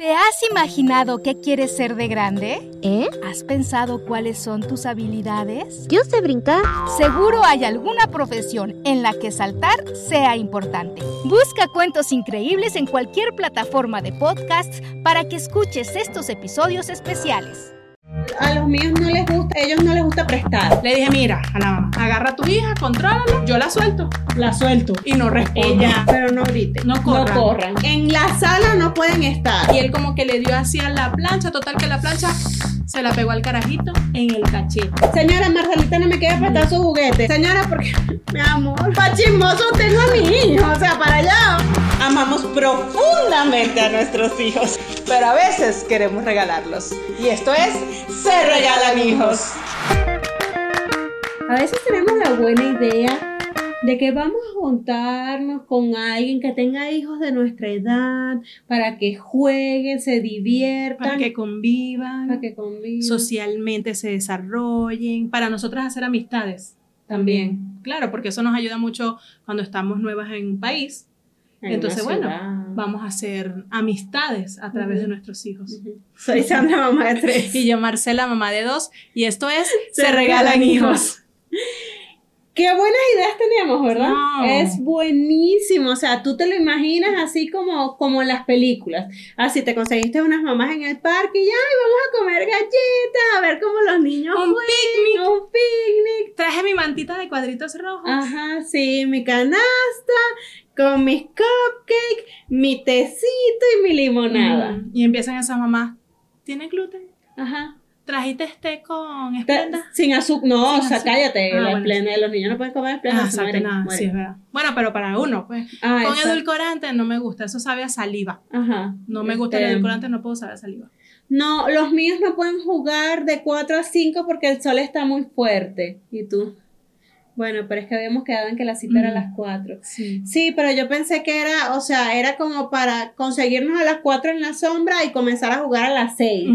¿Te has imaginado qué quieres ser de grande? ¿Eh? ¿Has pensado cuáles son tus habilidades? Yo sé brincar. Seguro hay alguna profesión en la que saltar sea importante. Busca cuentos increíbles en cualquier plataforma de podcasts para que escuches estos episodios especiales a los míos no les gusta, a ellos no les gusta prestar. Le dije, mira, a la mamá, agarra a tu hija, contrólala, yo la suelto. La suelto. Y no responde. Ella, pero no griten. No corran. No corran. En la sala no pueden estar. Y él como que le dio así a la plancha, total que la plancha se la pegó al carajito en el cachete. Señora, Marcelita no me quiere prestar su juguete. Señora, porque, mi amor, pa' chismoso tengo a mi hijo, o sea, para allá. Amamos profundamente a nuestros hijos, pero a veces queremos regalarlos. Y esto es Se Regalan Hijos. A veces tenemos la buena idea de que vamos a juntarnos con alguien que tenga hijos de nuestra edad para que jueguen, se diviertan, para que convivan, para que convivan. socialmente se desarrollen, para nosotras hacer amistades también. Claro, porque eso nos ayuda mucho cuando estamos nuevas en un país. Entonces, bueno, vamos a hacer amistades a través de nuestros hijos. Soy Sandra, mamá de tres. y yo, Marcela, mamá de dos. Y esto es Se, regalan, hijos. Qué buenas ideas tenemos, ¿verdad? Es buenísimo. O sea, tú te lo imaginas así como, como en las películas. Así te conseguiste unas mamás en el parque y ya, vamos a comer galletas, a ver cómo los niños Un picnic. Un picnic. Traje mi mantita de cuadritos rojos. Ajá, sí, mi canasta, con mis cupcakes, mi tecito y mi limonada. Y empiezan esas mamás. ¿Tiene gluten? Ajá. ¿Trajiste este con esplenda? Sin azúcar. No, o sea, cállate. Ah, la esplenda, los niños no pueden comer esplenda. Ah, nada, sí, es verdad. Bueno, pero para uno, pues. Ah, con edulcorante no me gusta, eso sabe a saliva. Ajá. No me gusta el este, edulcorante, no puedo saber a saliva. No, los míos no pueden jugar de 4 a 5 porque el sol está muy fuerte. ¿Y tú? Bueno, pero es que habíamos quedado en que la cita era a las 4. Sí. sí. pero yo pensé que era, o sea, era como para conseguirnos a las 4 en la sombra y comenzar a jugar a las 6.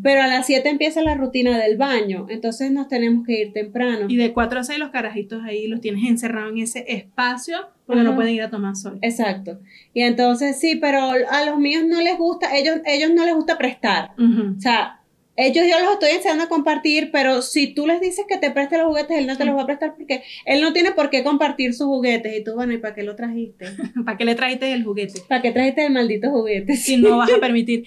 Pero a las 7 empieza la rutina del baño, entonces nos tenemos que ir temprano. Y de 4 a 6 los carajitos ahí los tienes encerrados en ese espacio porque no pueden ir a tomar sol. Exacto. Y entonces sí, pero a los míos no les gusta, ellos, ellos no les gusta prestar. O sea, ellos yo los estoy enseñando a compartir, pero si tú les dices que te preste los juguetes, él no te los va a prestar porque él no tiene por qué compartir sus juguetes. Y tú, bueno, ¿y para qué lo trajiste? ¿Para qué le trajiste el juguete? ¿Para qué trajiste el maldito juguete? Si no vas a permitir.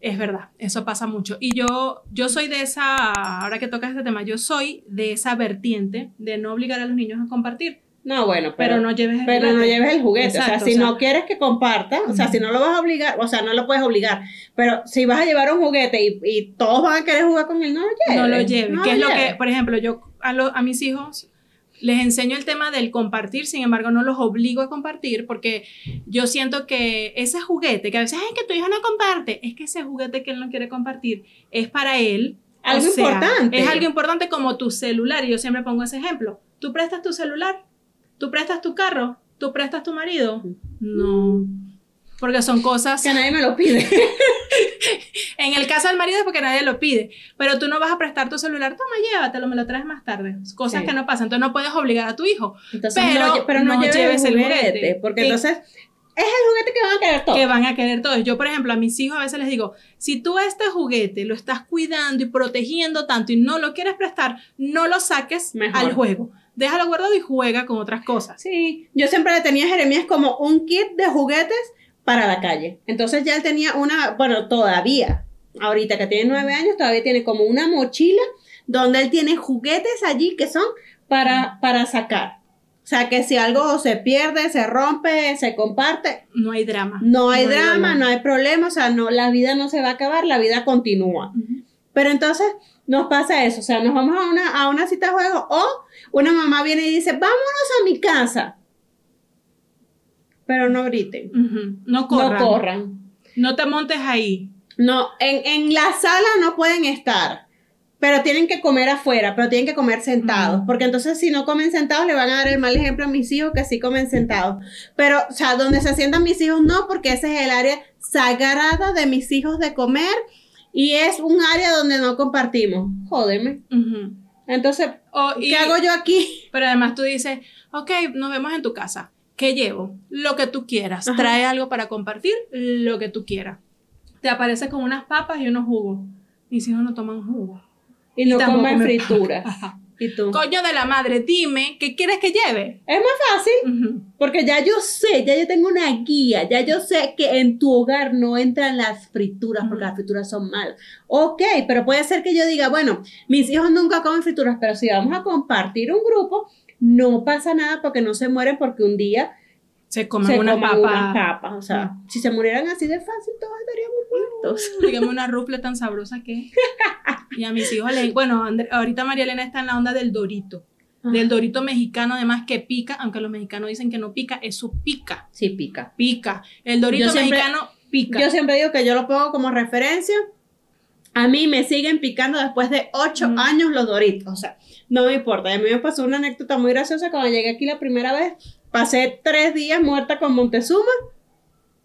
Es verdad, eso pasa mucho. Y yo, yo soy de esa, ahora que tocas este tema, yo soy de esa vertiente de no obligar a los niños a compartir. No, bueno, pero, no lleves el pero juguete. no lleves el juguete. o sea, si no quieres que comparta, o sea, si no lo vas a obligar, o sea, no lo puedes obligar. Pero si vas a llevar un juguete y, y todos van a querer jugar con él, no lo lleves. No lo lleves. que es lo que, por ejemplo, yo a, a mis hijos les enseño el tema del compartir, sin embargo, no los obligo a compartir porque yo siento que ese juguete, que a veces, es que tu hijo no comparte, es que ese juguete que él no quiere compartir es para él. Algo importante. Es algo importante como tu celular. Y yo siempre pongo ese ejemplo. Tú prestas tu celular ¿Tú prestas tu carro? ¿Tú prestas tu marido? No. Porque son cosas... Que nadie me lo pide. en el caso del marido es porque nadie lo pide. Pero tú no vas a prestar tu celular, toma, llévatelo, me lo traes más tarde. Cosas que no pasan. Entonces no puedes obligar a tu hijo. pero, no, lleves, el juguete. Porque entonces es el juguete que van a querer todos. Que van a querer todos. Yo, por ejemplo, a mis hijos a veces les digo, si tú este juguete lo estás cuidando y protegiendo tanto y no lo quieres prestar, no lo saques al juego déjalo guardado y juega con otras cosas. Sí, yo siempre le tenía a Jeremías como un kit de juguetes para la calle. Entonces ya él tenía una, bueno, todavía, ahorita que tiene nueve años, todavía tiene como una mochila donde él tiene juguetes allí que son para, para sacar. O sea, que si algo se pierde, se rompe, se comparte. No hay drama. No hay, drama, no hay problema. O sea, no, la vida no se va a acabar, la vida continúa. Pero entonces nos pasa eso. O sea, nos vamos a una, a una cita de juego o una mamá viene y dice, vámonos a mi casa. Pero no griten. no, corran. no corran. No te montes ahí. No, en, en la sala no pueden estar, pero tienen que comer afuera, pero tienen que comer sentados, porque entonces si no comen sentados le van a dar el mal ejemplo a mis hijos que sí comen sentados. Pero, o sea, donde se sientan mis hijos no, porque ese es el área sagrada de mis hijos de comer y es un área donde no compartimos. Jódeme. Entonces, O- ¿qué y- hago yo aquí? Pero además tú dices, ok, nos vemos en tu casa. ¿Qué llevo? Lo que tú quieras. Ajá. Trae algo para compartir, lo que tú quieras. Te aparece con unas papas y unos jugos. Mis hijos no toman jugo. Y no comen me- frituras. Ajá. ¿Y tú? Coño de la madre, dime, ¿qué quieres que lleve? Es más fácil. Porque ya yo sé, ya yo tengo una guía, ya yo sé que en tu hogar no entran las frituras porque las frituras son malas. Ok, pero puede ser que yo diga, bueno, mis hijos nunca comen frituras, pero si vamos a compartir un grupo, no pasa nada porque no se mueren porque un día Se comen se papas. O sea, si se murieran así de fácil, todos estaríamos muertos. Dígame una rufle tan sabrosa que. Y a mis hijos le. Bueno, Andre- ahorita María Elena está en la onda del dorito. Del dorito mexicano, además que pica, aunque los mexicanos dicen que no pica, eso pica. Sí, pica. Pica. El dorito siempre- mexicano pica. Yo siempre digo que yo lo pongo como referencia. A mí me siguen picando después de ocho Mm. años los doritos. O sea, no me importa. A mí me pasó una anécdota muy graciosa cuando llegué aquí la primera vez. Pasé tres días muerta con Montezuma.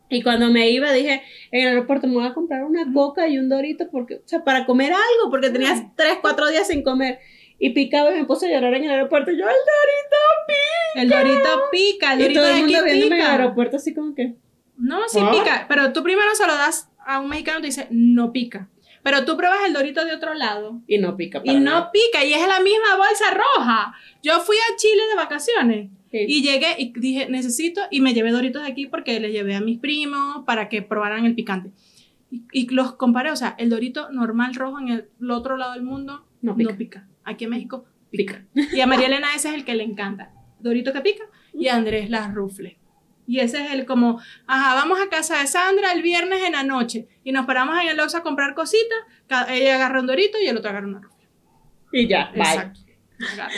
Y cuando me iba dije, en el aeropuerto me voy a comprar una coca y un dorito porque, o sea, para comer algo, porque tenías tres, cuatro días sin comer. Y picaba y me puse a llorar en el aeropuerto. Yo, el dorito El dorito pica, el pica. Y dorito todo el mundo viéndome en el pica. aeropuerto así como que... No, sí Ah. pica, pero tú primero se lo das a un mexicano y te dice, no pica. Pero tú pruebas el dorito de otro lado Y no pica. y para no nada. pica y es la misma bolsa roja. Yo fui a Chile de vacaciones Sí. y llegué y dije, necesito, y me llevé doritos de aquí porque les llevé a mis primos para que probaran el picante. Y, y los comparé, o sea, el dorito normal rojo en el, el otro lado del mundo No no pica. pica. Aquí en México pica. Y a María Elena ese es el que le encanta. Dorito que pica y a Andrés las rufles. Y ese es el como, ajá, vamos a casa de Sandra el viernes en la noche y nos paramos en el Oxxo a comprar cositas. Ella agarra un dorito y el otro agarra una rufle. Y ya, bye. Exacto. Agarra.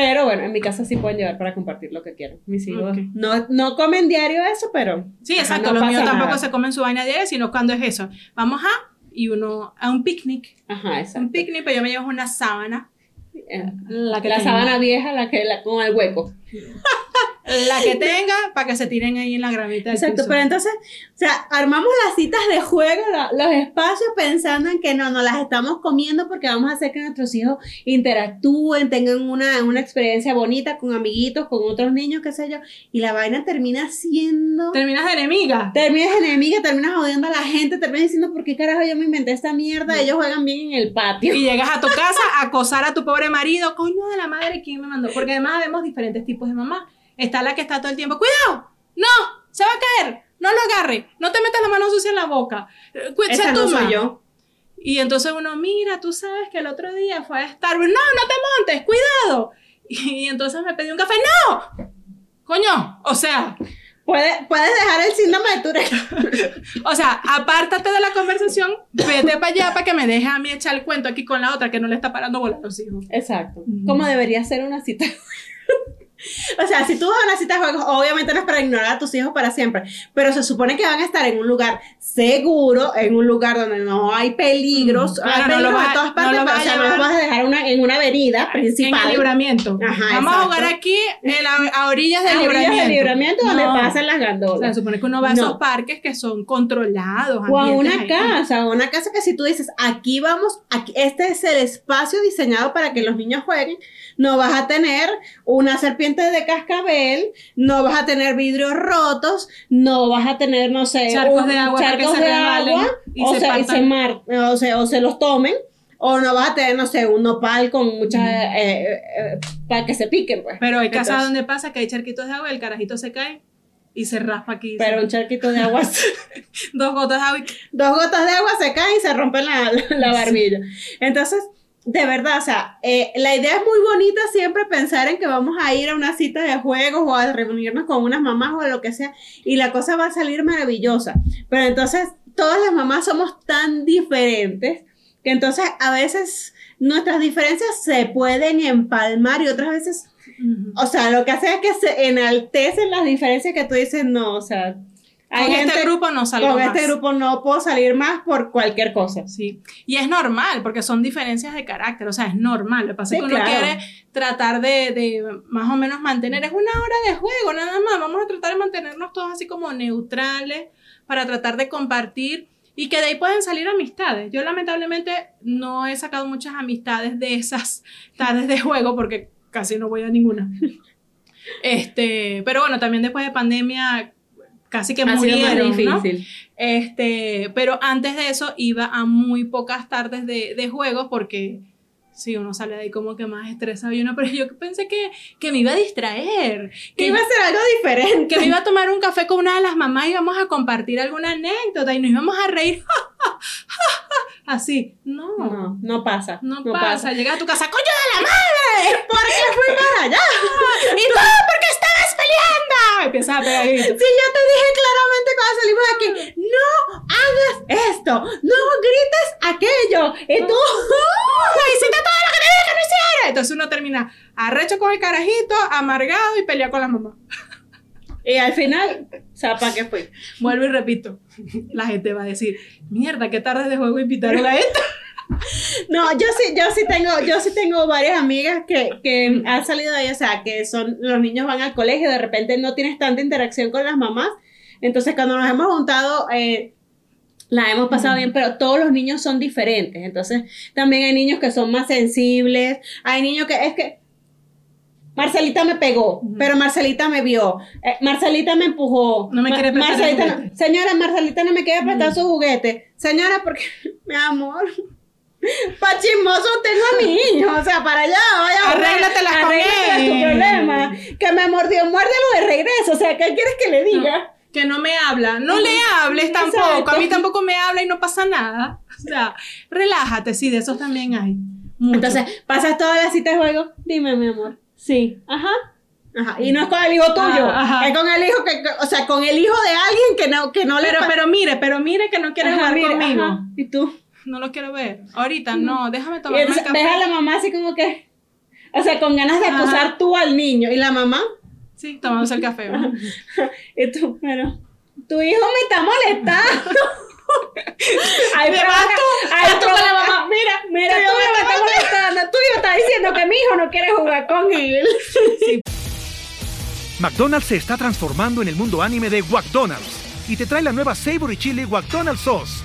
Pero bueno, en mi casa sí pueden llevar para compartir lo que quieran. Mis hijos no, no comen diario eso, pero. Sí, exacto. no Los míos tampoco nada. se comen su vaina diaria, sino cuando es eso. Vamos a, y uno, a un picnic. Ajá, Un exacto. picnic, pero yo me llevo una sábana. Eh, La que la sábana vieja, la que la, con el hueco. La que tenga, para que se tiren ahí en la gramita del Exacto, piso. pero entonces, o sea, armamos las citas de juego, la- los espacios pensando en que no, no las estamos comiendo porque vamos a hacer que nuestros hijos interactúen, tengan una, una experiencia bonita con amiguitos, con otros niños, qué sé yo, y la vaina termina siendo... Terminas enemiga. Terminas enemiga, terminas odiando a la gente, terminas diciendo, ¿por qué carajo yo me inventé esta mierda? Ellos juegan bien en el patio. Y llegas a tu casa a acosar a tu pobre marido. Coño de la madre, ¿quién me mandó? Porque además vemos diferentes tipos de mamá. Está la que está todo el tiempo, cuidado, no, se va a caer, no lo agarre, no te metas la mano sucia en la boca. Eh, Esa no soy yo. Y entonces uno, mira, tú sabes que el otro día fue a Starbucks, no, no te montes, cuidado. Y, entonces me pedí un café, no, coño, o sea, Puedes, puedes dejar el síndrome de Tourette. o sea, apártate de la conversación, vete para allá para que me deje a mí echar el cuento aquí con la otra que no le está parando bola a los hijos. Exacto. Como debería ser una cita. o sea, si tú vas a una cita de juegos, obviamente no es para ignorar a tus hijos para siempre, pero se supone que van a estar en un lugar seguro, en un lugar donde no hay peligros. Claro, hay no peligros de a- todas no partes, pero, vas o a sea, no los vas a dejar una- en una avenida En el principal. libramiento. Ajá, Vamos a exacto. jugar aquí en la- a orillas del a orillas del libramiento donde No. pasan las O sea, gandolas. se supone que uno va a No. esos parques que son controlados. O a una ahí. casa, o una casa que si tú dices, aquí vamos, aquí, este es el espacio diseñado para que los niños jueguen, no vas a tener una serpiente de cascabel, no vas a tener vidrios rotos, no vas a tener, no sé, Charcos un- de agua charcos se de agua, y o, se sea, y se mar- o, sea, o se los tomen, o no vas a tener, no sé, un nopal con muchas, eh, eh, eh, para que se piquen, pues. Pero hay casas donde pasa que hay charquitos de agua el carajito se cae y se raspa aquí. Pero un charquito de agua Dos gotas de agua dos gotas de agua se caen y se rompen la, la barbilla. Entonces, de verdad, o sea, eh, la idea es muy bonita siempre pensar en que vamos a ir a una cita de juegos o a reunirnos con unas mamás o lo que sea, y la cosa va a salir maravillosa. Pero entonces, todas las mamás somos tan diferentes que entonces a veces nuestras diferencias se pueden empalmar y otras veces, o sea, lo que hace es que se enaltecen las diferencias que tú dices, no, o sea, con este grupo no salgo Con más. este grupo no puedo salir más por cualquier cosa. Sí, y es normal, porque son diferencias de carácter, o sea, es normal. Lo que pasa Sí, es que uno claro. quiere tratar de, de más o menos mantener, es una hora de juego, nada más. Vamos a tratar de mantenernos todos así como neutrales para tratar de compartir y que de ahí pueden salir amistades. Yo lamentablemente no he sacado muchas amistades de esas tardes de juego porque casi no voy a ninguna. Este, pero bueno, también después de pandemia casi que Ha sido más murieron, ¿no? difícil. Este, pero antes de eso iba a muy pocas tardes de, de juegos porque sí, uno sale de ahí como que más estresado y uno, pero yo pensé que, que me iba a distraer, Que iba a ser algo diferente. que me iba a tomar un café con una de las mamás y íbamos a compartir alguna anécdota y nos íbamos a reír. Así, no, no, No, no pasa. pasa. Llegas a tu casa, coño de la madre, ¿Por qué fui para allá? y tú, ¿por qué estabas peleando? Empiezas a pegar gritos. Si yo te dije claramente cuando salimos de aquí, no hagas esto, no grites aquello. Y tú, hiciste todo lo que te dije que no hiciera. Entonces uno termina arrecho con el carajito, amargado y pelea con la mamá. y al final, ¿para qué fui? Vuelvo y repito. La gente va a decir, mierda, qué tarde de juego invitaron a esto. No, yo sí, yo sí tengo, yo sí tengo varias amigas que, que han salido de ahí, o sea, que son, los niños van al colegio, de repente no tienes tanta interacción con las mamás, entonces cuando nos hemos juntado, eh, la hemos pasado bien, pero todos los niños son diferentes, entonces también hay niños que son más sensibles, hay niños que, es que, Marcelita me pegó, pero Marcelita me vio. Eh, Marcelita me empujó. No me quiere prestar Marcelita juguete. Señora, Marcelita no me quiere prestar su juguete. Señora, porque, mi amor, pa' chismoso tengo a mi hijo. O sea, para allá, vaya. Arréglatelas con arréglatelas él. tu problema. Que me mordió, muérdelo de regreso. O sea, ¿qué quieres que le diga? Que no me habla. No le hables tampoco. Exacto. A mí tampoco me habla y no pasa nada. O sea, relájate, sí, de esos también hay. Mucho. Entonces, pasas toda la cita de juego. Dime, mi amor. Sí. Ajá. Ajá. Y no es con el hijo tuyo. Ajá, ajá. Es con el hijo que, o sea, con el hijo de alguien que no, que no le pero, pa- pero mire, pero mire que no quiere Ajá, jugar mire, conmigo. ajá. Y tú. No lo quiero ver. Ahorita no, déjame tomar el café. ves a la mamá así como que, o sea, con ganas de Ajá. acusar tú al niño. Y la mamá, Sí, tomándose el café. ¿no? y tú, pero, tu hijo me está molestando. Pero vas tú, ay, vas tú con la mamá. Mira, mira, Tu tu hijo hijo me me está está molestando. Tu hijo está diciendo que mi hijo no quiere jugar con él. McDonald's se está transformando en el mundo anime de McDonald's y te trae la nueva Savory Chili McDonald's Sauce.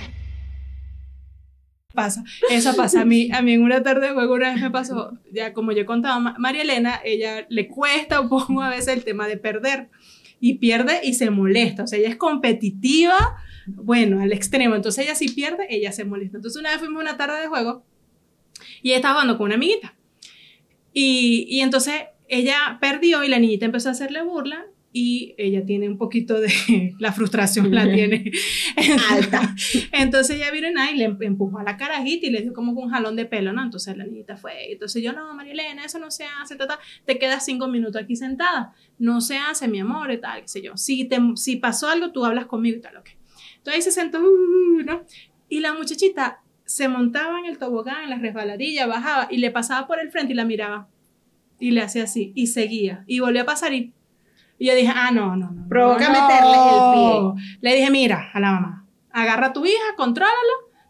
Pasa, eso pasa. A mí, a mí en una tarde de juego una vez me pasó, ya como yo contaba, Ma- María Elena, ella le cuesta un poco a veces el tema de perder y pierde y se molesta. O sea, ella es competitiva, bueno, al extremo. Entonces ella si pierde, ella se molesta. Entonces una vez fuimos a una tarde de juego y estaba jugando con una amiguita. Y, y entonces ella perdió y la niñita empezó a hacerle burla y ella tiene un poquito de la frustración la tiene Alta. entonces ella vino y le em- empujó a la carajita y le dio como un jalón de pelo, ¿no? Entonces la niñita fue. Entonces yo, no, María Elena, eso no se hace, ta, ta. te quedas cinco minutos aquí sentada. No se hace, mi amor, y tal, qué sé yo. Si, te, si pasó algo, tú hablas conmigo y tal, ok. Entonces ahí se sentó, uh, ¿no? Y la muchachita se montaba en el tobogán, en la resbaladilla, bajaba y le pasaba por el frente y la miraba. Y le hacía así, y seguía. Y volvió a pasar y. Y yo dije, ah, no, no, no. Provoca no. meterle el pie. Le dije, mira, a la mamá, agarra a tu hija, contrólala.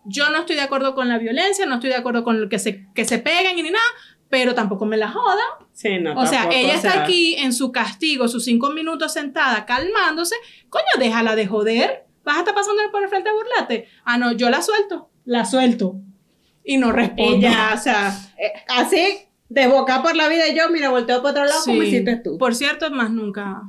Yo no estoy de acuerdo con la violencia, no estoy de acuerdo con lo que se, que se peguen y ni nada, pero tampoco me la jodan. Sí, no, O sea, tampoco, ella o está sea, aquí en su castigo, sus cinco minutos sentada, calmándose. Coño, déjala de joder. Vas a estar pasando por el frente a burlarte. Ah, no, yo la suelto. La suelto. Y no respondo. Y ya, o sea, eh, así, de boca por la vida y yo, mira, volteo para otro lado como Sí. hiciste tú. Por cierto, más nunca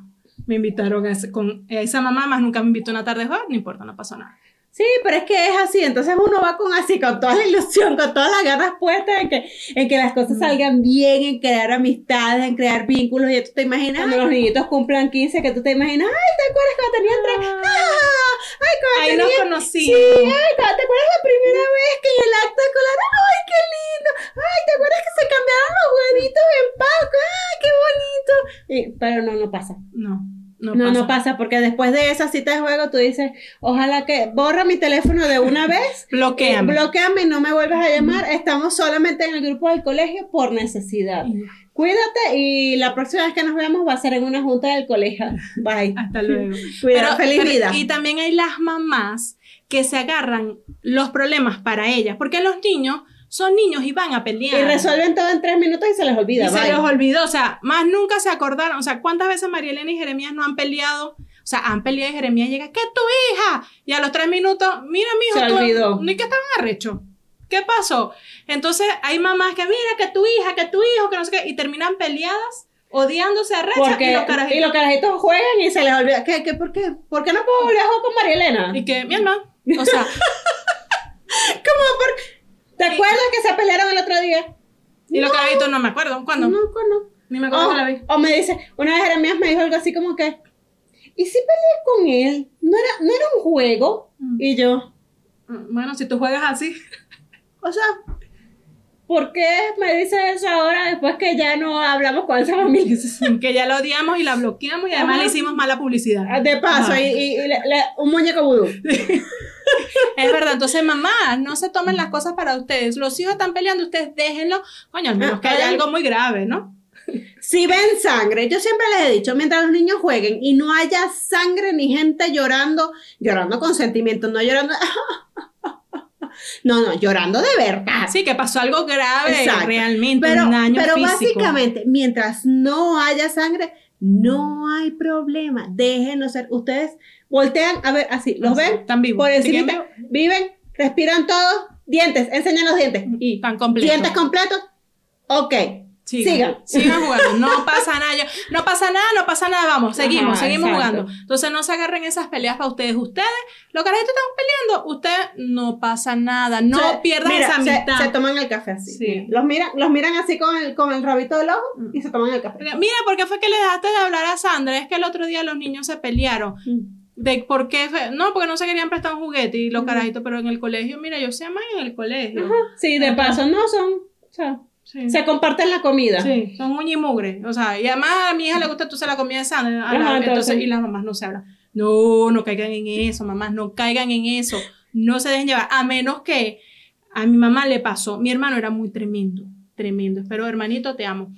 me invitaron a, ese- con, esa mamá, más nunca me invitó a una tarde de no importa, no pasó nada. Sí, pero es que es así, entonces uno va con así, con toda la ilusión, con todas las ganas puestas en que, en que las cosas salgan bien, en crear amistades, en crear vínculos, y tú te imaginas cuando los niñitos cumplan 15, que tú te imaginas, ay, ¿te acuerdas cuando tenían tres? ¡Ah! Ay, cuando Ahí nos tenían- conocimos. Sí, ay, cuando te acuerdas la primera vez que en el acto escolar, ay, qué lindo, ay, ¿te acuerdas que se cambiaron los huevitos en Paco? ¡Ay, qué bonito! Y- pero no, no pasa. No, no, No, pasa. no pasa, porque después de esa cita de juego tú dices, ojalá que borra mi teléfono de una vez, Bloqueame. bloqueame y no me vuelvas a llamar, estamos solamente en el grupo del colegio por necesidad. Cuídate y la próxima vez que nos veamos va a ser en una junta del colegio. Bye. Hasta luego. Cuidado, feliz pero- vida. Y también hay las mamás que se agarran los problemas para ellas, porque los niños son niños y van a pelear. Y resuelven todo en tres minutos y se les olvida. Y se les olvidó, o sea, más nunca se acordaron, o sea, ¿cuántas veces María Elena y Jeremías no han peleado? O sea, han peleado y Jeremías llega, ¿qué es tu hija? Y a los tres minutos, mira, mijo, Se tú, olvidó. ni que estaban arrecho. ¿Qué pasó? Entonces, hay mamás que, mira, que tu hija, que tu hijo, que no sé qué, y terminan peleadas, odiándose a Porque, y los carajitos. y los carajitos juegan y se les olvida. ¿Qué, qué, por, qué? ¿Por qué no puedo volver a jugar con María Elena? Y que, mi hermano, o sea, ¿Cómo? Por... ¿Te acuerdas que se pelearon el otro día? y los carajitos no me acuerdo, ¿cuándo? No, no. Ni me acuerdo O, que la vi. o me dice, una vez Jeremías me dijo algo así como que, ¿y si peleé con él? ¿No era, no era un juego? Mm. Y yo, Bueno, si tú juegas así. o sea, ¿por qué me dice eso ahora después que ya no hablamos con esa familia? que ya la odiamos y la bloqueamos y además Ajá. le hicimos mala publicidad. De paso, Ajá. y, y- y le- le- un muñeco vudú. Es verdad, entonces mamá, no se tomen las cosas para ustedes. Los hijos están peleando, ustedes déjenlo. Coño, al menos que haya algo muy grave, ¿no? Si ven sangre, yo siempre les he dicho, mientras los niños jueguen y no haya sangre ni gente llorando, llorando con sentimientos, no llorando. No, no, llorando de verdad. Sí, que pasó algo grave Exacto. realmente, pero, un daño pero físico. básicamente, mientras no haya sangre, no hay problema. Déjenlo ser. Ustedes voltean a ver así, ¿los ven? Están vivos. Por ¿Sí que encima, viven, respiran todos, dientes, enseñan los dientes. Y Están completos. dientes completos, ok. Sigan. Sigan jugando. No pasa nada. yo- no pasa nada, no pasa nada. Vamos, seguimos, Ajá, seguimos exacto. jugando. Entonces no se agarren esas peleas para ustedes. Ustedes, los carajitos están peleando. Ustedes no pasa nada. No Se- pierdan mira, esa se, mitad. se toman el café así. Sí. mira. Los miran, los miran así con el, con el rabito del ojo y se toman el café. Mira, ¿por qué fue que le dejaste de hablar a Sandra? Es que el otro día los niños se pelearon. De por qué fue- no, porque no se querían prestar un juguete y los carajitos, pero en el colegio, mira, ellos se aman en el colegio. Sí, de paso, no son. o sea, Sí. se comparten la comida. Sí, son uña y mugre. O sea, y además a mi hija le gusta entonces la comida de Sandra. a la- Ajá, entonces, entonces- y las mamás no se hablan. No, no caigan en eso, mamás, no caigan en eso. No se dejen llevar. A menos que a mi mamá le pasó. Mi hermano era muy tremendo. Tremendo. Espero, hermanito, te amo.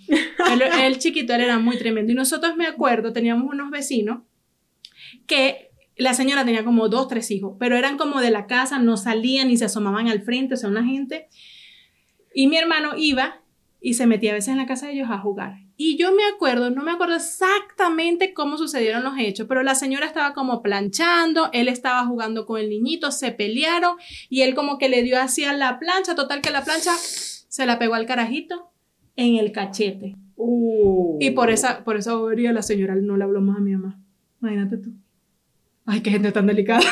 El, el chiquito, él era muy tremendo. Y nosotros, me acuerdo, teníamos unos vecinos que la señora tenía como dos, tres hijos, pero eran como de la casa, no salían ni se asomaban al frente, o sea, una gente. Y mi hermano iba y se metía a veces en la casa de ellos a jugar. Y yo me acuerdo, no me acuerdo exactamente cómo sucedieron los hechos, pero la señora estaba como planchando, él estaba jugando con el niñito, se pelearon y él como que le dio hacia la plancha, total que la plancha se la pegó al carajito en el cachete. Uh. Y por esa, por esa bobería la señora no le habló más a mi mamá. Imagínate tú. Ay, qué gente tan delicada.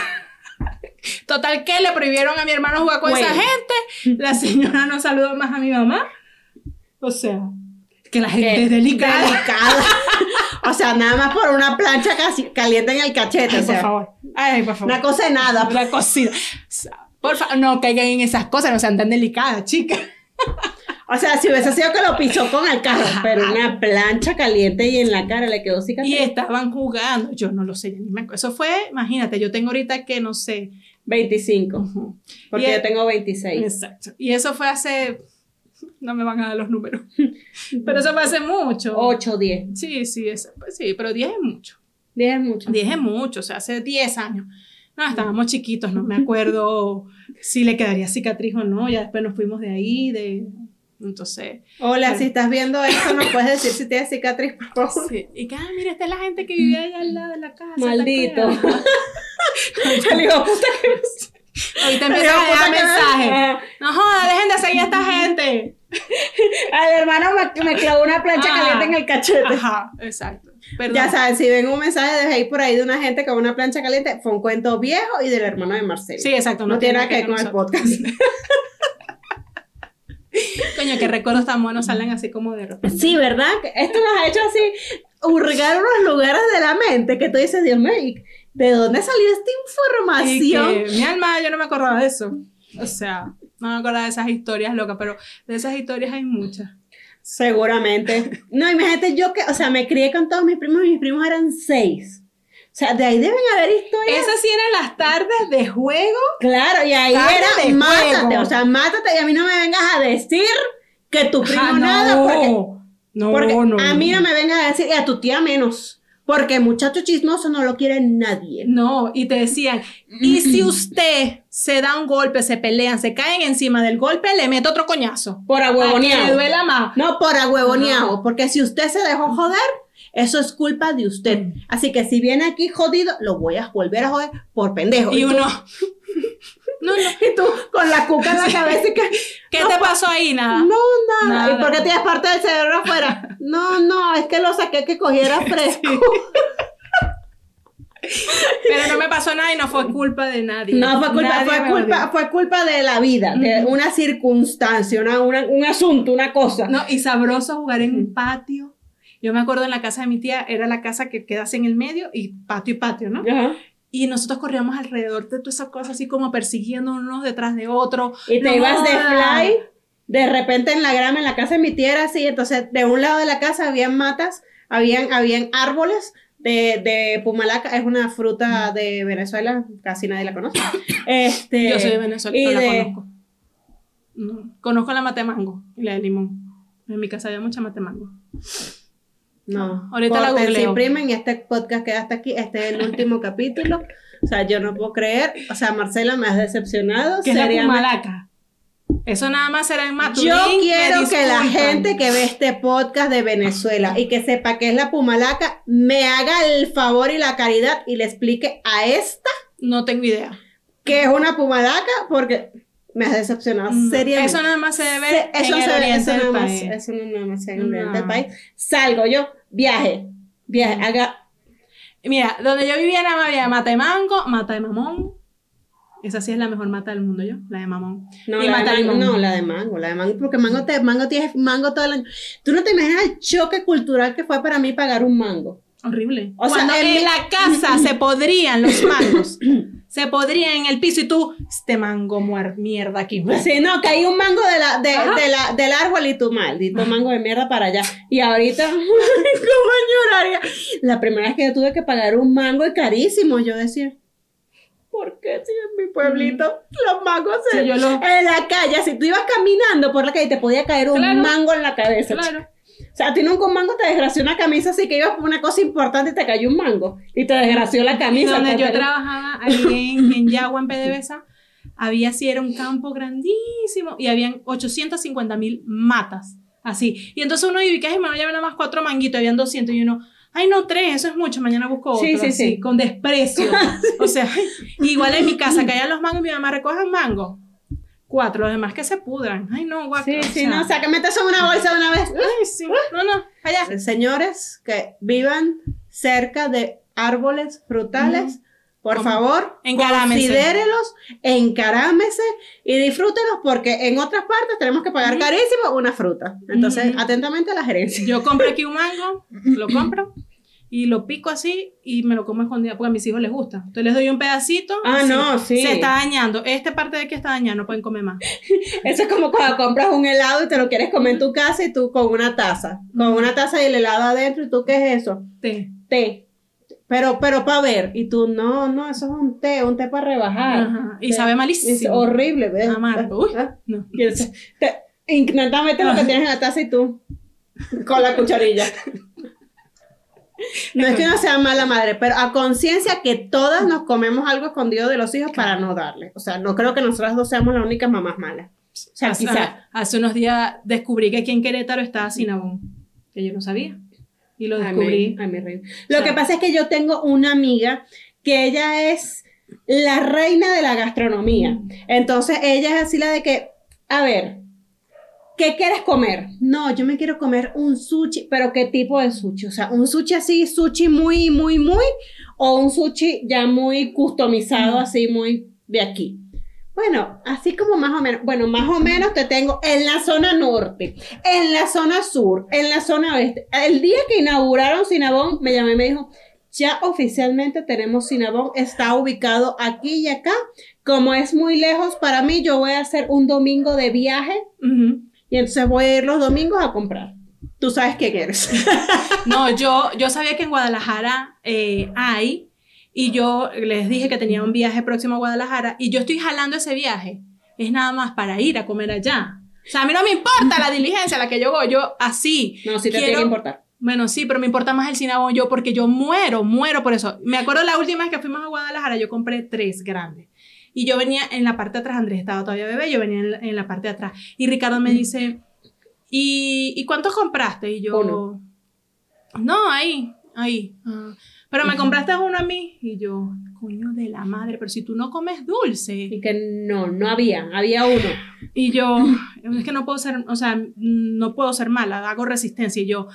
Total que le prohibieron a mi hermano jugar con esa gente. La señora no saludó más a mi mamá. O sea, que la gente es delicada. delicada. o sea, nada más por una plancha casi caliente en el cachete. Ay, o sea, por favor. Ay, por favor. Una cosa de nada. Una cosita. Por favor, no caigan en esas cosas, no sean tan delicadas, chicas. O sea, si hubiese sido que lo pisó con el carro, pero una plancha caliente y en la cara le quedó Y cicatriz. estaban jugando. Yo no lo sé, ni me acuerdo. Eso fue, imagínate, yo tengo ahorita que no sé. 25. Porque Y yo tengo 26. Exacto. Y eso fue hace. No me van a dar los números. Pero eso fue hace mucho. 8, 10. Sí, sí, eso, pues sí, pero 10 es mucho. 10 es mucho. 10 es mucho, o sea, hace 10 años. No, estábamos chiquitos, no me acuerdo si le quedaría cicatriz o no. Ya después nos fuimos de ahí, de. Entonces. Hola, si estás viendo esto, nos puedes decir si tienes cicatriz, por favor. Sí. Y que, ah, mira, esta es la gente que vivía allá al lado de la casa. ¿te Maldito. de puta que- Ahorita el empieza hijo a de dejar mensajes. No joda, dejen de seguir a esta gente. Al hermano me, me clavó una plancha Ah. caliente en el cachete. Ajá, exacto. Perdón. Ya saben, si ven un mensaje de ahí por ahí de una gente con una plancha caliente, fue un cuento viejo y del hermano de Marcelo. Sí, exacto. no, tiene nada que ver con el podcast. Coño, qué recuerdos tan buenos salen así como de repente. Sí, ¿verdad? Esto nos ha hecho así hurgar unos lugares de la mente que tú dices, Dios mío, ¿y ¿de dónde salió esta información? que, mi alma, yo no me acordaba de eso. O sea, No me acuerdo de esas historias locas, pero de esas historias hay muchas. Seguramente. No, imagínate yo que, o sea, me crié con todos mis primos y mis primos eran seis. O sea, de ahí deben haber historias. Esas sí eran las tardes de juego. Claro, y ahí era de mátate, juego. o sea, mátate y a mí no me vengas a decir que tu primo Ah, nada, porque, no, porque no, a mí no me vengas a decir, y a tu tía menos, porque muchacho chismoso no lo quiere nadie. No, y te decían, y si usted se da un golpe, se pelean, se caen encima del golpe, le meto otro coñazo. Por A que le duela más. No, por ahuevoneado, porque si usted se dejó joder, eso es culpa de usted. Mm. Así que si viene aquí jodido, lo voy a volver a joder por pendejo. Y uno, no, no, y tú con la cuca en la cabeza y que... ¿qué no, te pa- pasó ahí? Nada. No, nada. Nada. ¿Y por qué tienes parte del cerebro afuera? No, no, es que lo saqué que cogiera fresco. Pero no me pasó nada y no fue culpa de nadie. No, fue culpa, Nadie fue culpa, fue culpa de la vida, de una circunstancia, una, una- un asunto, una cosa. No, y sabroso jugar en un patio. Yo me acuerdo en la casa de mi tía, era la casa que quedas en el medio y patio y patio, ¿no? Ajá. Y nosotros corríamos alrededor de todas esas cosas, así como persiguiendo unos detrás de otro. Y te No ibas de fly, de repente en la grama, en la casa de mi tía era así, entonces de un lado de la casa habían matas, habían, habían árboles de, de pumalaca, es una fruta de Venezuela, casi nadie la conoce. Este, Yo soy de Venezuela, y no la conozco. No, conozco la mate mango y la de limón. En mi casa había mucha mate mango. No, Ahorita la corten, se googleo. imprimen y este podcast queda hasta aquí. Este es el último capítulo. O sea, yo no puedo creer. O sea, Marcela me has decepcionado. ¿Qué es la seriamente. pumalaca? Eso nada más era en Maturín. Yo quiero que la gente que ve este podcast de Venezuela y que sepa que es la pumalaca me haga el favor y la caridad y le explique a esta No tengo idea. que es una pumalaca porque me has decepcionado No, seriamente. Eso nada más se debe Se- eso en el se ve- oriente eso del nada más- país. eso no nada más se ve en el oriente del país. Salgo yo, viaje, viaje, haga Mira, donde yo vivía nada más había mata de mango, mata de mamón. Esa sí es la mejor mata del mundo, yo, la de mamón. No, Y la de mata mango, limón. no, la de mango, la de mango, porque mango, te, mango tienes mango todo el año. Tú no te imaginas el choque cultural que fue para mí pagar un mango. Horrible. O sea, Cuando en en, mi- la casa se podrían los mangos. se podrían en el piso y tú, este mango muer mierda aquí. Sí, no, caí un mango de la, de, de la, del árbol y tu maldito mango de mierda para allá. Y ahorita, ¿cómo lloraría? La primera vez que yo tuve que pagar un mango es carísimo, yo decía. ¿Por qué si en mi pueblito los mangos se- Sí, yo lo- en la calle, si tú ibas caminando por la calle te podía caer un Claro. mango en la cabeza? Claro. O sea, a ti nunca un mango te desgració una camisa, así que ibas por una cosa importante y te cayó un mango. Y te desgració la camisa. Donde te- yo trabajaba, ahí en, en Yagua, en PDVSA, había así, era un campo grandísimo y habían 850 mil matas, así. Y entonces uno iba y que, ay, me voy a llevar nada más cuatro manguitos, habían 200 y uno, ay, no, tres, eso es mucho, mañana busco otro, Sí, sí, así, sí. con desprecio. o sea, igual en mi casa caían los mangos y mi mamá recojan mango. Cuatro, los demás que se pudran. Ay, no, guapo. Sí, sí, no, o sea, que metes en una bolsa de una vez. Ay, sí. No, no, allá. Señores que vivan cerca de árboles frutales, por favor, Encarámense. considérelos, encarámese y disfrútelos porque en otras partes tenemos que pagar carísimo una fruta. Entonces, atentamente a la gerencia. Yo compro aquí un mango, lo compro y lo pico así y me lo como escondida porque a mis hijos les gusta. Entonces les doy un pedacito. Ah, así. no, sí. Se está dañando. Esta parte de aquí está dañada, no pueden comer más. Eso es como cuando compras un helado y te lo quieres comer en tu casa y tú con una taza, con una taza y el helado adentro y tú, ¿qué es eso? Té. Té. Pero, pero para ver, y tú, no, no, eso es un té, un té para rebajar. Ajá. Y Té. sabe Es malísimo. horrible, ¿ves? Amargo. Uy. Ah, No. Intenta meter lo que tienes en la taza y tú con la cucharilla. No es que no sea mala madre, pero a conciencia que todas nos comemos algo escondido de los hijos para no darle. O sea, no creo que nosotras dos seamos las únicas mamás malas. O sea, hace, quizá. hace unos días descubrí que aquí en Querétaro estaba Cinnabon, que yo no sabía. Y lo descubrí. Ay, mi- ay, reina. Lo que pasa es que yo tengo una amiga que ella es la reina de la gastronomía. Entonces ella es así la de que, a ver, ¿qué quieres comer? No, yo me quiero comer un sushi, pero ¿qué tipo de sushi? O sea, un sushi así, sushi muy, muy, muy, o un sushi ya muy customizado, así muy de aquí. Bueno, así como más o menos, bueno, más o menos te tengo en la zona norte, en la zona sur, en la zona oeste. El día que inauguraron Cinnabon, me llamó y me dijo, ya oficialmente tenemos Cinnabon, está ubicado aquí y acá. Como es muy lejos para mí, yo voy a hacer un domingo de viaje Ujú. Y entonces voy a ir los domingos a comprar. Tú sabes qué quieres. No, yo, yo sabía que en Guadalajara eh, hay, y yo les dije que tenía un viaje próximo a Guadalajara, y yo estoy jalando ese viaje. Es nada más para ir a comer allá. O sea, a mí no me importa la diligencia a la que yo voy, yo así. No, sí te quiero- tiene que importar. Bueno, sí, pero me importa más el Cinnabon yo porque yo muero, muero por eso. Me acuerdo la última vez que fuimos a Guadalajara, yo compré tres grandes. Y yo venía en la parte de atrás, Andrés estaba todavía bebé, yo venía en la, en la parte de atrás. Y Ricardo me dice, ¿y, ¿y cuántos compraste? Y yo, Uno. no, ahí, ahí. ah, pero me compraste uno a mí. Y yo, coño de la madre, pero si tú no comes dulce. Y que no, no había, había uno. Y yo, es que no puedo ser, o sea, no puedo ser mala, hago resistencia. Y yo,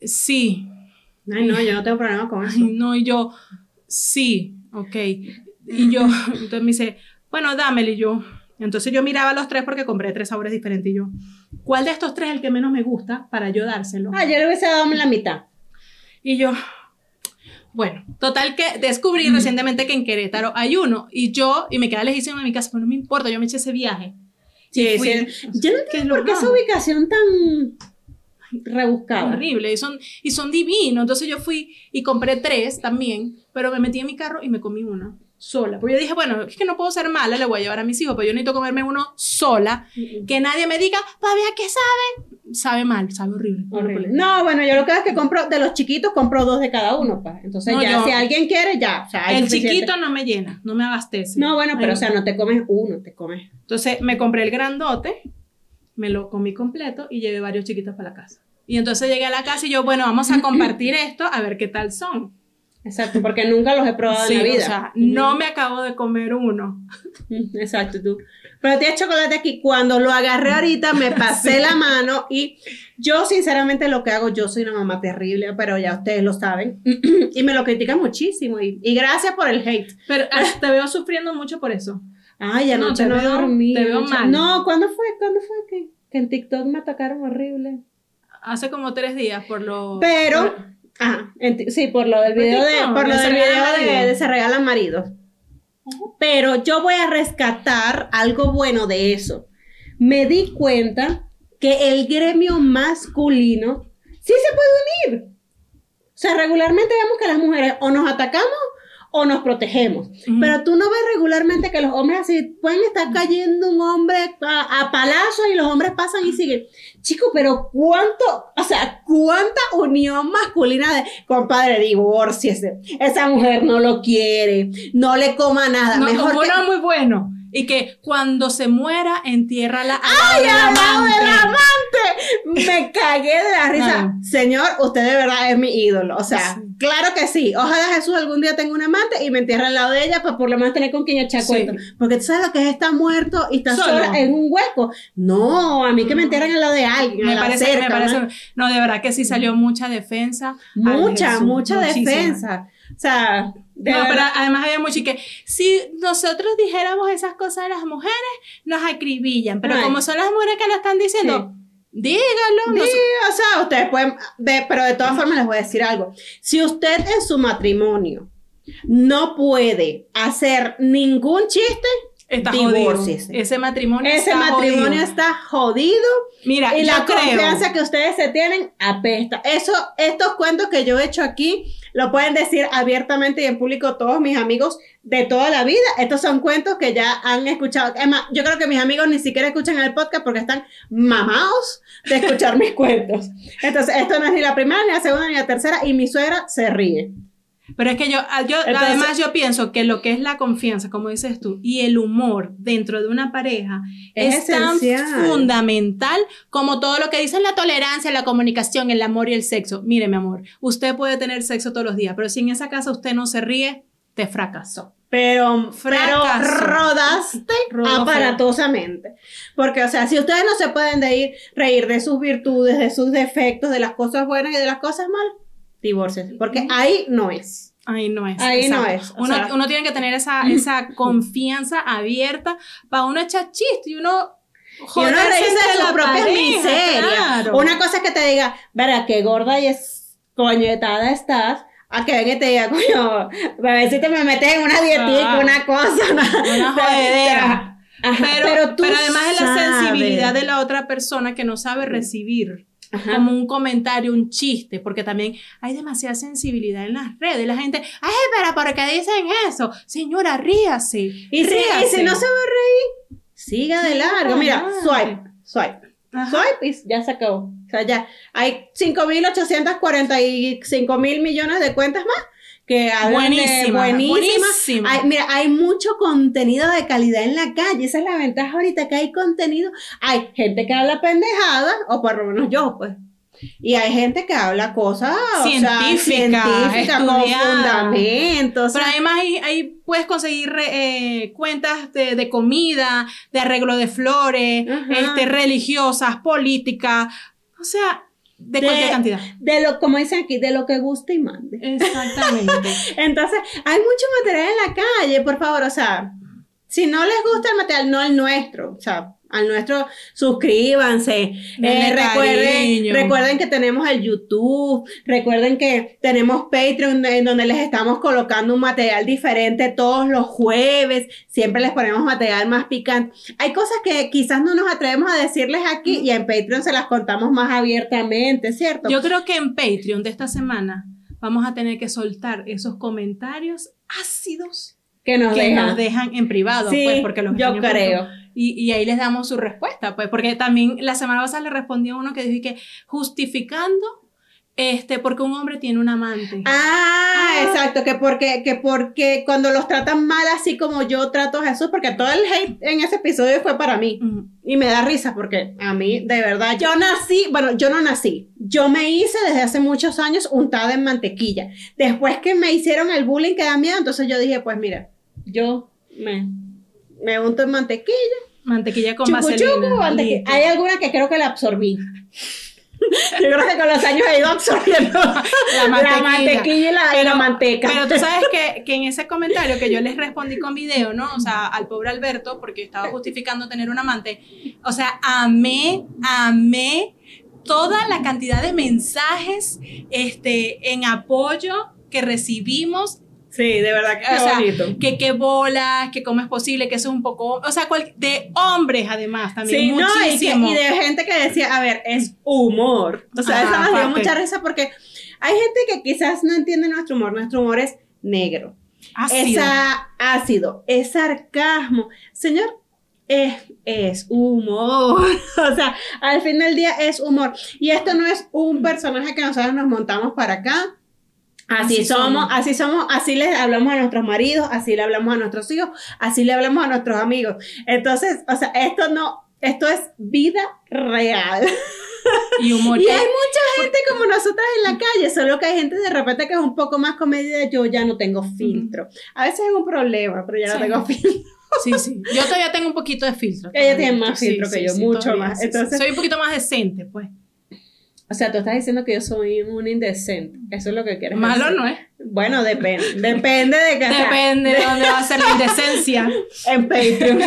sí, Ay, no, yo no tengo problema con eso. Ay, no, y yo, sí, ok. Y yo, entonces me dice, bueno, dámelo. Y yo, entonces yo miraba los tres porque compré tres sabores diferentes. Y yo, ¿cuál de estos tres es el que menos me gusta para yo dárselo? Ah, yo le hubiese dado la mitad. Y yo, bueno, total que descubrí recientemente que en Querétaro hay uno. Y yo, y me quedé lejísimo de mi casa, pero no me importa, yo me eché ese viaje. Sí, Y fui- sí. Yo no ¿Qué entiendo por qué esa ubicación tan rebuscada. horrible y son, y son divinos. Entonces yo fui y compré tres también, pero me metí en mi carro y me comí una sola. Porque yo dije, bueno, es que no puedo ser mala, le voy a llevar a mis hijos, pero yo necesito comerme uno sola, que nadie me diga, todavía qué sabe. Sabe mal, sabe horrible. Horrible. No, bueno, yo lo que hago es que compro, de los chiquitos, compro dos de cada uno, pues. Entonces No, ya, yo- si alguien quiere, ya. O sea, El suficiente. chiquito no me llena, no me abastece. No, bueno, pero Ay, o sea, no te comes uno, te comes. Entonces me compré el grandote, me lo comí completo y llevé varios chiquitos para la casa. Y entonces llegué a la casa y yo, bueno, vamos a compartir esto a ver qué tal son. Exacto, porque nunca los he probado Sí, en la vida. o sea, no me acabo de comer uno. Exacto, tú. Pero tienes chocolate aquí. Cuando lo agarré ahorita, me pasé la mano y yo, sinceramente, lo que hago, yo soy una mamá terrible, pero ya ustedes lo saben. y me lo critican muchísimo. Y, y gracias por el hate. Pero ah, te veo sufriendo mucho por eso. Ay, No, anoche te no, veo- dormí. te veo mal. No, ¿cuándo fue? ¿Cuándo fue que, que en TikTok me atacaron horrible? Hace como tres días por lo... Pero, ajá, sí, por lo del Por video de, por lo del video de se regalan maridos. Pero yo voy a rescatar algo bueno de eso. Me di cuenta que el gremio masculino sí se puede unir. O sea, regularmente vemos que las mujeres o nos atacamos o nos protegemos. Pero tú no ves regularmente que los hombres así pueden estar cayendo un hombre a, a palazos y los hombres pasan y siguen. Chico, pero cuánto, o sea, cuánta unión masculina de compadre, divórciese. Esa mujer no lo quiere, no le coma nada. No, mejor bueno, que. muy bueno. Y que cuando se muera, entiérrala al ¡Ay, al del lado del amante. Me cagué de la risa. No. Señor, usted de verdad es mi ídolo. O sea, Sí. claro que sí. Ojalá Jesús algún día tenga un amante y me entierre al lado de ella para por lo menos tener con quien echar Sí. cuento. Porque tú sabes lo que es estar muerto y estar Solo. sola en un hueco. No, a mí que me entierren al lado de alguien. Me parece, cerca, me parece, ¿no? no, de verdad que sí salió mucha defensa. Mucha, Jesús, mucha muchísima. defensa. O sea, de no, pero además había mucho y que si nosotros dijéramos esas cosas a las mujeres, nos acribillan. Pero Ay. como son las mujeres que lo están diciendo, dígalo. no Sí, sé- o sea, ustedes pueden, de- pero de todas formas les voy a decir algo. Si usted en su matrimonio no puede hacer ningún chiste, está jodido. Ese matrimonio ese está matrimonio jodido. está jodido Mira, y la creo. confianza que ustedes se tienen apesta. Eso, estos cuentos que yo he hecho aquí, lo pueden decir abiertamente y en público todos mis amigos de toda la vida. Estos son cuentos que ya han escuchado. Es más, yo creo que mis amigos ni siquiera escuchan el podcast porque están mamados de escuchar mis cuentos. Entonces, esto no es ni la primera, ni la segunda, ni la tercera, y mi suegra se ríe. Pero es que yo, ah, yo Entonces- además yo pienso que lo que es la confianza, como dices tú, y el humor dentro de una pareja Es es, tan fundamental como todo lo que dicen la tolerancia, la comunicación, el amor y el sexo. Mire, mi amor, usted puede tener sexo todos los días, pero si en esa casa usted no se ríe, te fracasó. Pero, pero Fracaso. rodaste Rodó aparatosamente. Porque, o sea, si ustedes no se pueden de ir, reír de sus virtudes, de sus defectos, de las cosas buenas y de las cosas malas, divórciense. Porque ahí no es. Ahí no es. Ahí no exacto. es, o Uno, sea- uno tiene que tener esa, esa confianza abierta para uno echar chiste y uno Y uno reírse de propias pareja, miserias. claro. Una cosa es que te diga, verá, qué gorda y es coñetada estás. a que venga y te diga, coño, bebecito, me metes en una dietica, Ah. una cosa, una, Una jodedera. Ajá, Pero, tú pero además es la sabes. sensibilidad de la otra persona que no sabe recibir Ajá. como un comentario, un chiste, porque también hay demasiada sensibilidad en las redes. La gente, ay, pero ¿por qué dicen eso? Señora, ríase. Y si, y ríase. si no se va a reír, siga de largo. Mira, swipe, swipe. Ajá. Swipe y ya se acabó. O sea, ya hay 5.845 mil millones de cuentas más que hablan de Buenísima, buenísimas. buenísima. Hay- mira, hay mucho contenido de calidad en la calle. Esa es la ventaja ahorita que hay contenido. Hay gente que habla pendejada, o por lo menos yo, pues. Y hay gente que habla cosas o sea, Científicas, científicas, con fundamentos. o sea, Pero además ahí, ahí puedes conseguir eh, cuentas de, de comida, de arreglo de flores, este, religiosas, políticas, o sea, de, De- cualquier cantidad. de lo, como dicen aquí, de lo que guste y mande. Exactamente. Entonces, hay mucho material en la calle, por favor, o sea, si no les gusta el material, no el nuestro, o sea, al nuestro, suscríbanse, Eh, recuerden, recuerden que tenemos el YouTube, recuerden que tenemos Patreon en donde les estamos colocando un material diferente todos los jueves, siempre les ponemos material más picante. Hay cosas que quizás no nos atrevemos a decirles aquí y en Patreon se las contamos más abiertamente, ¿cierto? Yo creo que en Patreon de esta semana vamos a tener que soltar esos comentarios ácidos que nos que dejan. nos dejan en privado, Sí, pues, porque los yo creo. punto. Y, y ahí les damos su respuesta, pues, porque también la semana pasada le respondió uno que dijo que justificando este, porque un hombre tiene un amante. Ah, Ah. exacto, que porque, que porque cuando los tratan mal así como yo trato a Jesús, porque todo el hate en ese episodio fue para mí. Y me da risa porque a mí, de verdad, yo nací, bueno, yo no nací, yo me hice desde hace muchos años untada en mantequilla. Después que me hicieron el bullying que da miedo, entonces yo dije, pues mira, yo me, me unto en mantequilla. Mantequilla con Chucu, vaselina. chucu, mantequilla. Hay alguna que creo que la absorbí. Yo creo que con los años he ido absorbiendo la mantequilla. mantequilla, y, la, y la manteca. Pero tú sabes que, que en ese comentario que yo les respondí con video, ¿no? O sea, al pobre Alberto, porque estaba justificando tener un amante, o sea, amé, amé toda la cantidad de mensajes este, en apoyo que recibimos Sí, de verdad que o es sea, bonito. que qué bolas, que cómo es posible, que eso es un poco, o sea, cual- de hombres además también, Sí, no, y, que- muchísimo. y de gente que decía, a ver, es humor. O sea, Ajá, eso nos dio mucha risa porque hay gente que quizás no entiende nuestro humor. Nuestro humor es negro, Ácido. es a- ácido, es sarcasmo. Señor, es, es humor. O sea, al fin del día es humor. Y esto no es un personaje que nosotros nos montamos para acá. Así, Así somos, somos. así somos, así le hablamos a nuestros maridos, así le hablamos a nuestros hijos, así le hablamos a nuestros amigos. Entonces, o sea, esto no, esto es vida real. y humor. Y hay mucha gente como nosotras en la calle, solo que hay gente de repente que es un poco más comedida. Yo ya no tengo filtro. A veces es un problema, pero ya no tengo filtro. Sí, sí. Yo todavía tengo un poquito de filtro. Ella tiene más filtro que yo, mucho más. Entonces- Soy un poquito más decente, pues. O sea, tú estás diciendo que yo soy un indecente. Eso es lo que quieres Malo decir. no es. Bueno, depende. Depende de que Depende de dónde va a ser la indecencia. en Patreon.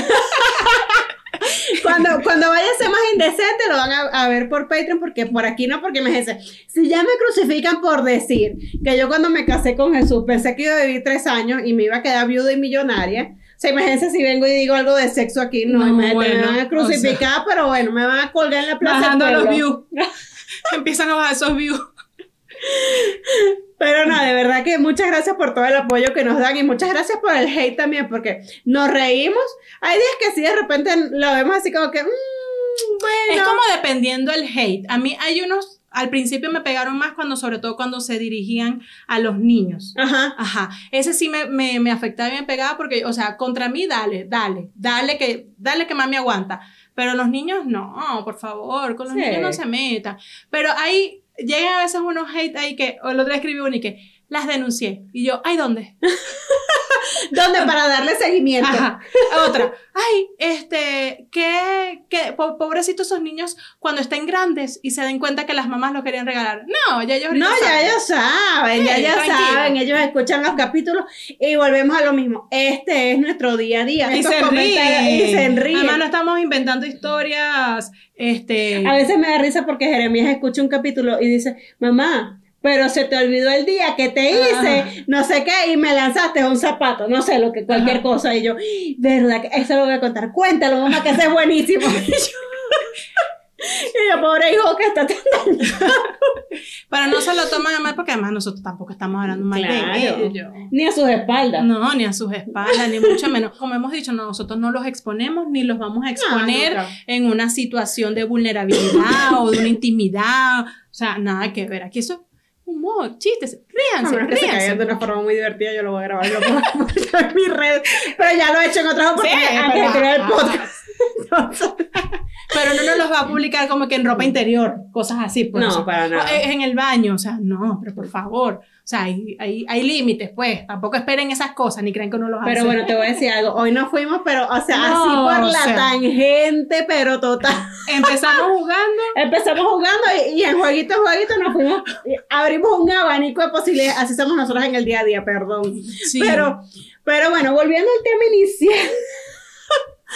cuando, cuando vaya a ser más indecente, lo van a, a ver por Patreon, porque por aquí no, porque me si ya me crucifican por decir que yo cuando me casé con Jesús pensé que iba a vivir tres años y me iba a quedar viuda y millonaria. O sea, imagínense si vengo y digo algo de sexo aquí, no, No, imagínate, me bueno, van a crucificar, pero bueno, me van a colgar en la plaza. Bajando los views. Empiezan a bajar esos views. Pero no, de verdad que muchas gracias por todo el apoyo que nos dan y muchas gracias por el hate también, porque nos reímos. Hay días que sí, de repente lo vemos así como que, mm, bueno. Es como dependiendo el hate. A mí hay unos, al principio me pegaron más cuando, sobre todo cuando se dirigían a los niños. Ajá. Ajá, ese sí me, me, me afectaba y me pegaba porque, o sea, contra mí dale, dale, dale que, dale que mami aguanta. Pero los niños no, por favor, con los Sí. niños no se meta. Pero ahí llegan a veces unos hate ahí que, o el otro día escribí uno y que las denuncié. Y yo, ay, ¿dónde? ¿Dónde? Para darle seguimiento. Ajá. Otra, ay, este, que, que po- pobrecitos esos niños cuando estén grandes y se den cuenta que las mamás lo querían regalar. No, ya ellos No, ya saben. ellos saben, ya ellos tranquilo. saben, ellos escuchan los capítulos y volvemos a lo mismo. Este es nuestro día a día. Y Estos se ríen. Y se ríen. Además, no estamos inventando historias, este... A veces me da risa porque Jeremías escucha un capítulo y dice, mamá, pero se te olvidó el día que te hice, no sé qué, y me lanzaste un zapato, no sé, lo que cualquier cosa, y yo, verdad, eso lo voy a contar, cuéntalo, mamá, que ese es buenísimo. Y yo, pobre hijo que está teniendo. Pero no se lo toman a mal porque además nosotros tampoco estamos hablando mal de ellos. Ni a sus espaldas. No, ni a sus espaldas, ni mucho menos. Como hemos dicho, nosotros no los exponemos ni los vamos a exponer en una situación de vulnerabilidad o de una intimidad. O sea, nada que ver. Aquí eso humor, chistes, ríanse, no, ríanse. Se de una forma muy divertida, yo lo voy a grabar yo en mi red, pero ya lo he hecho en otras oportunidades sí, antes de tener el podcast. pero no nos los va a publicar como que en ropa interior, cosas así. Pues, no, para nada. En el baño, o sea, no, pero por favor. O sea, hay, hay, hay límites, pues. Tampoco esperen esas cosas, ni creen que uno los hace. Pero bueno, te voy a decir algo. Hoy no fuimos, pero, o sea, así por la tangente, pero total. Empezamos jugando. Empezamos jugando y, en jueguito, jueguito nos fuimos. Abrimos un abanico de posibilidades. Así somos nosotros en el día a día, perdón. Sí. Pero, pero bueno, volviendo al tema inicial.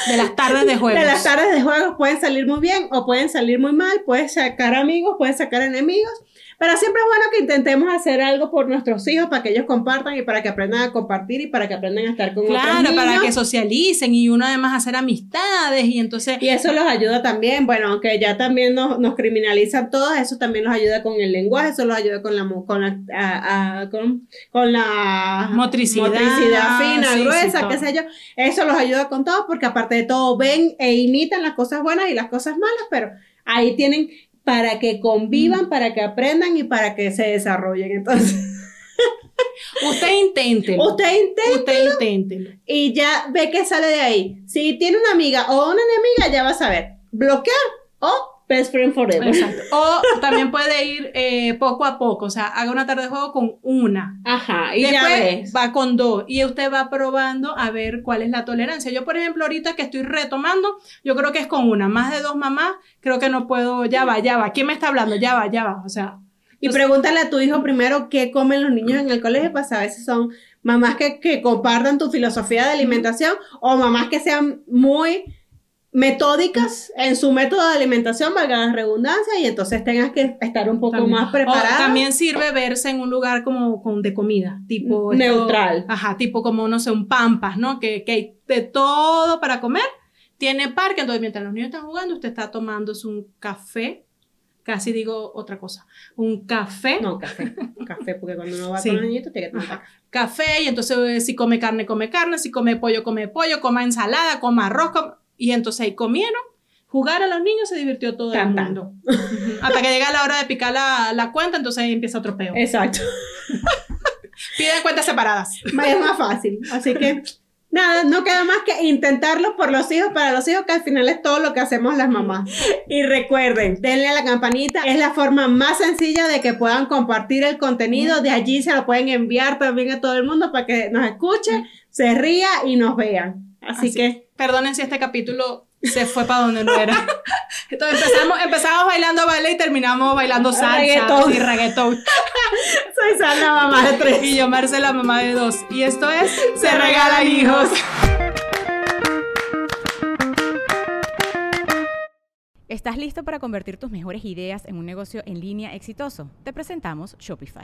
De las tardes de juegos. De las tardes de juegos pueden salir muy bien o pueden salir muy mal, pueden sacar amigos, pueden sacar enemigos. Pero siempre es bueno que intentemos hacer algo por nuestros hijos para que ellos compartan y para que aprendan a compartir y para que aprendan a estar con otros niños. Claro, para que socialicen y uno además hacer amistades y entonces... Y eso los ayuda también, bueno, aunque ya también nos, nos criminalizan todos, eso también los ayuda con el lenguaje, eso los ayuda con la, con la, con, con, la motricidad, motricidad fina, gruesa, qué sé yo. Eso los ayuda con todo porque aparte de todo ven e imitan las cosas buenas y las cosas malas, pero ahí tienen para que convivan, mm. para que aprendan y para que se desarrollen. Entonces, usted intente. Usted intente. Usted intente. Y ya ve que sale de ahí. Si tiene una amiga o una enemiga, ya va a saber bloquear o Best Friend Forever. Exacto. O también puede ir eh, poco a poco, o sea, haga una tarde de juego con una. Ajá, y Después va con dos y usted va probando a ver cuál es la tolerancia. Yo, por ejemplo, ahorita que estoy retomando, yo creo que es con una, más de dos mamás, creo que no puedo, ya va, ya va. ¿Quién me está hablando? Ya va, ya va, o sea. Y pregúntale a tu hijo primero qué comen los niños en el colegio para saber si son mamás que, que compartan tu filosofía de alimentación o mamás que sean muy metódicas en su método de alimentación, valga la redundancia, y entonces tengas que estar un poco más preparado. también sirve verse en un lugar como con, de comida, tipo... Neutral. ajá, tipo como, no sé, un pampas, ¿no? Que, que hay de todo para comer. Tiene parque, entonces mientras los niños están jugando, usted está tomándose un café. Casi digo otra cosa. Un café. No, café. café, porque cuando uno va con los niños tiene que tomar café. Café, y entonces si come carne, come carne. Si come pollo, come pollo. Coma ensalada, coma arroz. Y entonces ahí comieron, jugar a los niños, se divirtió todo el mundo. Hasta que llega la hora de picar la, la cuenta, entonces ahí empieza otro peo. Exacto. Piden cuentas separadas. Es más fácil. Así que nada, no queda más que intentarlo por los hijos, para los hijos, que al final es todo lo que hacemos las mamás. Y recuerden, denle a la campanita, es la forma más sencilla de que puedan compartir el contenido, de allí se lo pueden enviar también a todo el mundo para que nos escuche, se ría y nos vean. Así, que. Perdonen si este capítulo se fue para donde no era. Entonces empezamos, empezamos bailando baile y terminamos bailando salsa y reggaetón. Soy Sandra, mamá de tres. Y yo, Marcela, mamá de dos. Y esto es Se, Regalan Hijos. ¿Estás listo para convertir tus mejores ideas en un negocio en línea exitoso? Te presentamos Shopify.